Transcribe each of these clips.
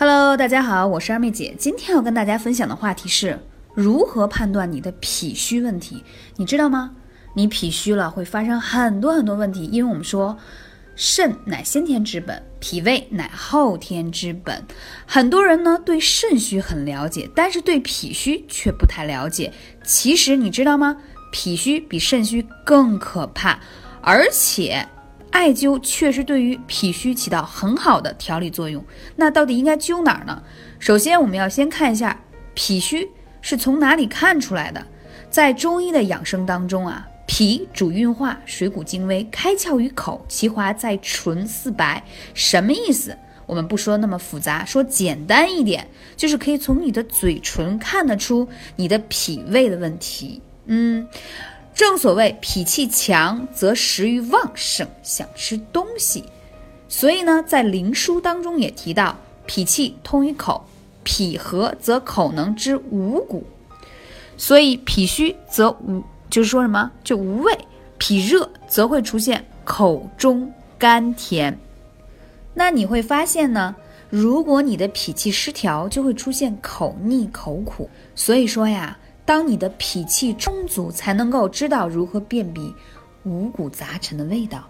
Hello，大家好，我是二妹姐。今天要跟大家分享的话题是如何判断你的脾虚问题。你知道吗？你脾虚了会发生很多很多问题，因为我们说肾乃先天之本，脾胃乃后天之本。很多人呢对肾虚很了解，但是对脾虚却不太了解。其实你知道吗？脾虚比肾虚更可怕，而且。艾灸确实对于脾虚起到很好的调理作用。那到底应该灸哪儿呢？首先，我们要先看一下脾虚是从哪里看出来的。在中医的养生当中啊，脾主运化，水谷精微，开窍于口，其华在唇似白。什么意思？我们不说那么复杂，说简单一点，就是可以从你的嘴唇看得出你的脾胃的问题。嗯。正所谓脾气强则食欲旺盛，想吃东西。所以呢，在灵枢当中也提到，脾气通于口，脾和则口能知五谷。所以脾虚则无，就是说什么就无味；脾热则会出现口中甘甜。那你会发现呢，如果你的脾气失调，就会出现口腻口苦。所以说呀。当你的脾气充足，才能够知道如何辨别五谷杂陈的味道。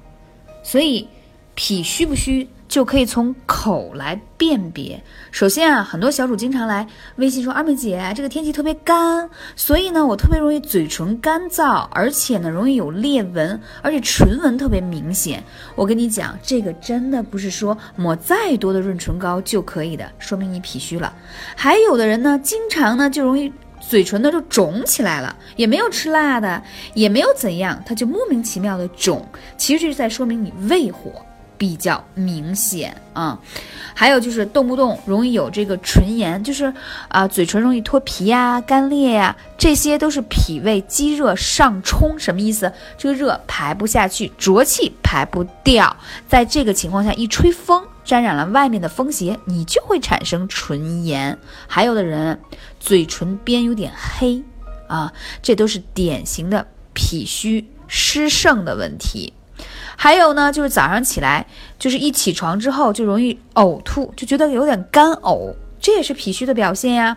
所以，脾虚不虚就可以从口来辨别。首先啊，很多小主经常来微信说：“二妹姐，这个天气特别干，所以呢，我特别容易嘴唇干燥，而且呢，容易有裂纹，而且唇纹特别明显。”我跟你讲，这个真的不是说抹再多的润唇膏就可以的，说明你脾虚了。还有的人呢，经常呢就容易。嘴唇呢就肿起来了，也没有吃辣的，也没有怎样，它就莫名其妙的肿，其实这是在说明你胃火比较明显啊。还有就是动不动容易有这个唇炎，就是啊嘴唇容易脱皮呀、干裂呀，这些都是脾胃积热上冲，什么意思？这个热排不下去，浊气排不掉，在这个情况下一吹风。沾染了外面的风邪，你就会产生唇炎。还有的人嘴唇边有点黑啊，这都是典型的脾虚湿盛的问题。还有呢，就是早上起来，就是一起床之后就容易呕吐，就觉得有点干呕，这也是脾虚的表现呀。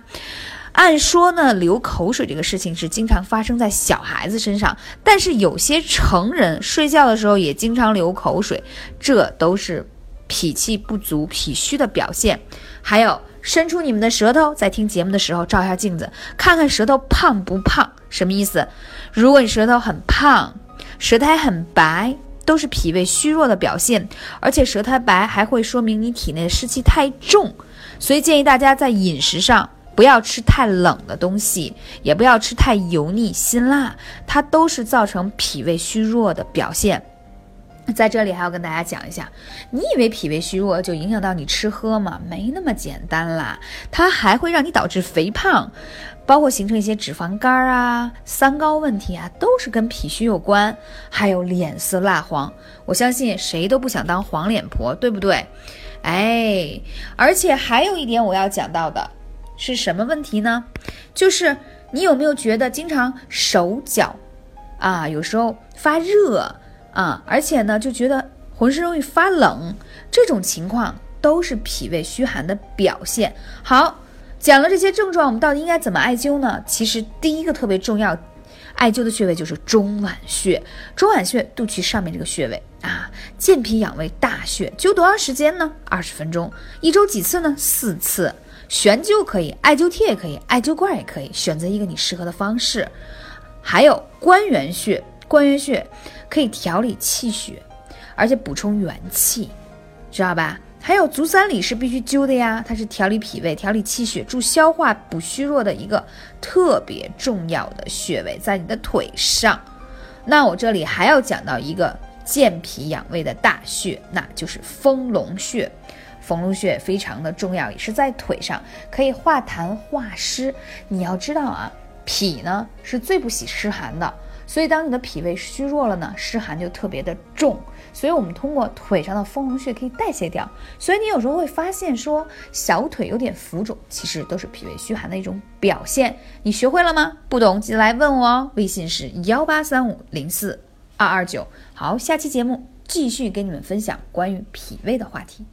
按说呢，流口水这个事情是经常发生在小孩子身上，但是有些成人睡觉的时候也经常流口水，这都是。脾气不足、脾虚的表现，还有伸出你们的舌头，在听节目的时候照一下镜子，看看舌头胖不胖？什么意思？如果你舌头很胖，舌苔很白，都是脾胃虚弱的表现，而且舌苔白还会说明你体内湿气太重。所以建议大家在饮食上不要吃太冷的东西，也不要吃太油腻、辛辣，它都是造成脾胃虚弱的表现。在这里还要跟大家讲一下，你以为脾胃虚弱就影响到你吃喝吗？没那么简单啦，它还会让你导致肥胖，包括形成一些脂肪肝啊、三高问题啊，都是跟脾虚有关。还有脸色蜡黄，我相信谁都不想当黄脸婆，对不对？哎，而且还有一点我要讲到的是什么问题呢？就是你有没有觉得经常手脚啊，有时候发热？啊，而且呢，就觉得浑身容易发冷，这种情况都是脾胃虚寒的表现。好，讲了这些症状，我们到底应该怎么艾灸呢？其实第一个特别重要，艾灸的穴位就是中脘穴。中脘穴，肚脐上面这个穴位啊，健脾养胃大穴。灸多长时间呢？二十分钟。一周几次呢？四次。悬灸可以，艾灸贴也可以，艾灸罐也可以，选择一个你适合的方式。还有关元穴。关元穴可以调理气血，而且补充元气，知道吧？还有足三里是必须灸的呀，它是调理脾胃、调理气血、助消化、补虚弱的一个特别重要的穴位，在你的腿上。那我这里还要讲到一个健脾养胃的大穴，那就是丰隆穴。丰隆穴非常的重要，也是在腿上，可以化痰化湿。你要知道啊，脾呢是最不喜湿寒的。所以，当你的脾胃虚弱了呢，湿寒就特别的重。所以我们通过腿上的丰隆穴可以代谢掉。所以你有时候会发现说小腿有点浮肿，其实都是脾胃虚寒的一种表现。你学会了吗？不懂记得来问我哦。微信是幺八三五零四二二九。好，下期节目继续跟你们分享关于脾胃的话题。